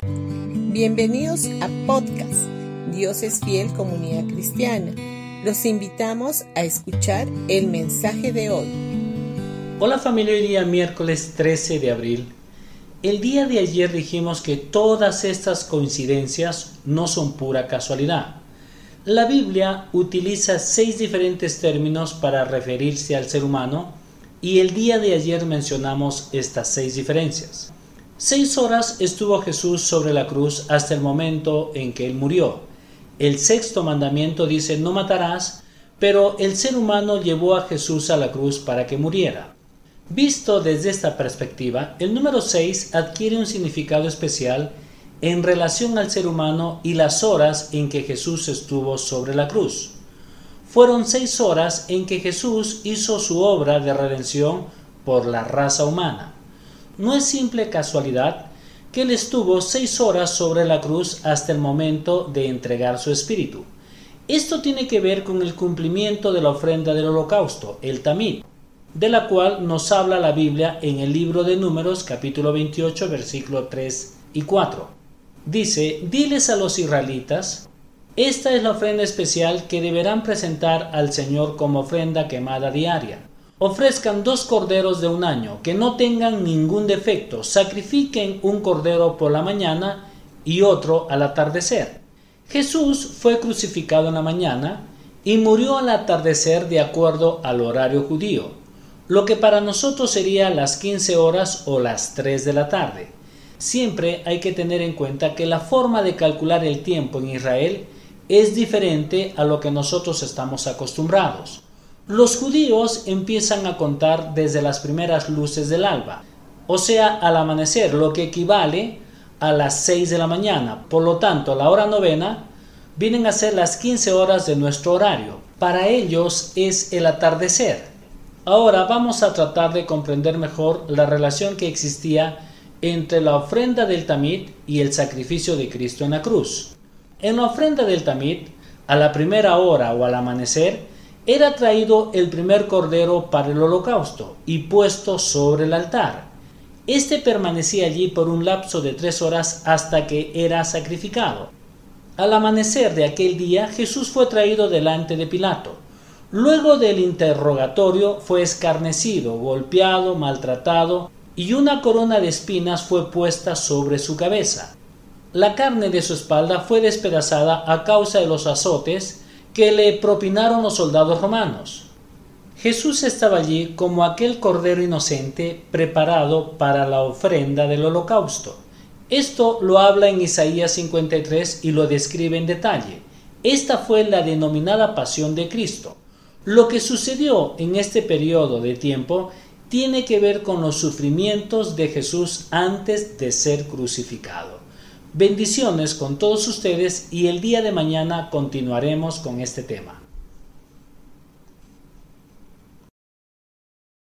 Bienvenidos a podcast Dios es fiel comunidad cristiana. Los invitamos a escuchar el mensaje de hoy. Hola familia, hoy día miércoles 13 de abril. El día de ayer dijimos que todas estas coincidencias no son pura casualidad. La Biblia utiliza seis diferentes términos para referirse al ser humano y el día de ayer mencionamos estas seis diferencias. Seis horas estuvo Jesús sobre la cruz hasta el momento en que él murió. El sexto mandamiento dice no matarás, pero el ser humano llevó a Jesús a la cruz para que muriera. Visto desde esta perspectiva, el número 6 adquiere un significado especial en relación al ser humano y las horas en que Jesús estuvo sobre la cruz. Fueron seis horas en que Jesús hizo su obra de redención por la raza humana. No es simple casualidad que él estuvo seis horas sobre la cruz hasta el momento de entregar su espíritu. Esto tiene que ver con el cumplimiento de la ofrenda del holocausto, el tamid, de la cual nos habla la Biblia en el libro de Números capítulo 28 versículo 3 y 4. Dice, diles a los israelitas, esta es la ofrenda especial que deberán presentar al Señor como ofrenda quemada diaria ofrezcan dos corderos de un año que no tengan ningún defecto, sacrifiquen un cordero por la mañana y otro al atardecer. Jesús fue crucificado en la mañana y murió al atardecer de acuerdo al horario judío, lo que para nosotros sería las 15 horas o las 3 de la tarde. Siempre hay que tener en cuenta que la forma de calcular el tiempo en Israel es diferente a lo que nosotros estamos acostumbrados. Los judíos empiezan a contar desde las primeras luces del alba, o sea, al amanecer, lo que equivale a las 6 de la mañana. Por lo tanto, la hora novena vienen a ser las 15 horas de nuestro horario. Para ellos es el atardecer. Ahora vamos a tratar de comprender mejor la relación que existía entre la ofrenda del tamid y el sacrificio de Cristo en la cruz. En la ofrenda del tamid, a la primera hora o al amanecer, era traído el primer cordero para el holocausto y puesto sobre el altar. Este permanecía allí por un lapso de tres horas hasta que era sacrificado. Al amanecer de aquel día Jesús fue traído delante de Pilato. Luego del interrogatorio fue escarnecido, golpeado, maltratado, y una corona de espinas fue puesta sobre su cabeza. La carne de su espalda fue despedazada a causa de los azotes que le propinaron los soldados romanos. Jesús estaba allí como aquel cordero inocente preparado para la ofrenda del holocausto. Esto lo habla en Isaías 53 y lo describe en detalle. Esta fue la denominada pasión de Cristo. Lo que sucedió en este periodo de tiempo tiene que ver con los sufrimientos de Jesús antes de ser crucificado. Bendiciones con todos ustedes y el día de mañana continuaremos con este tema.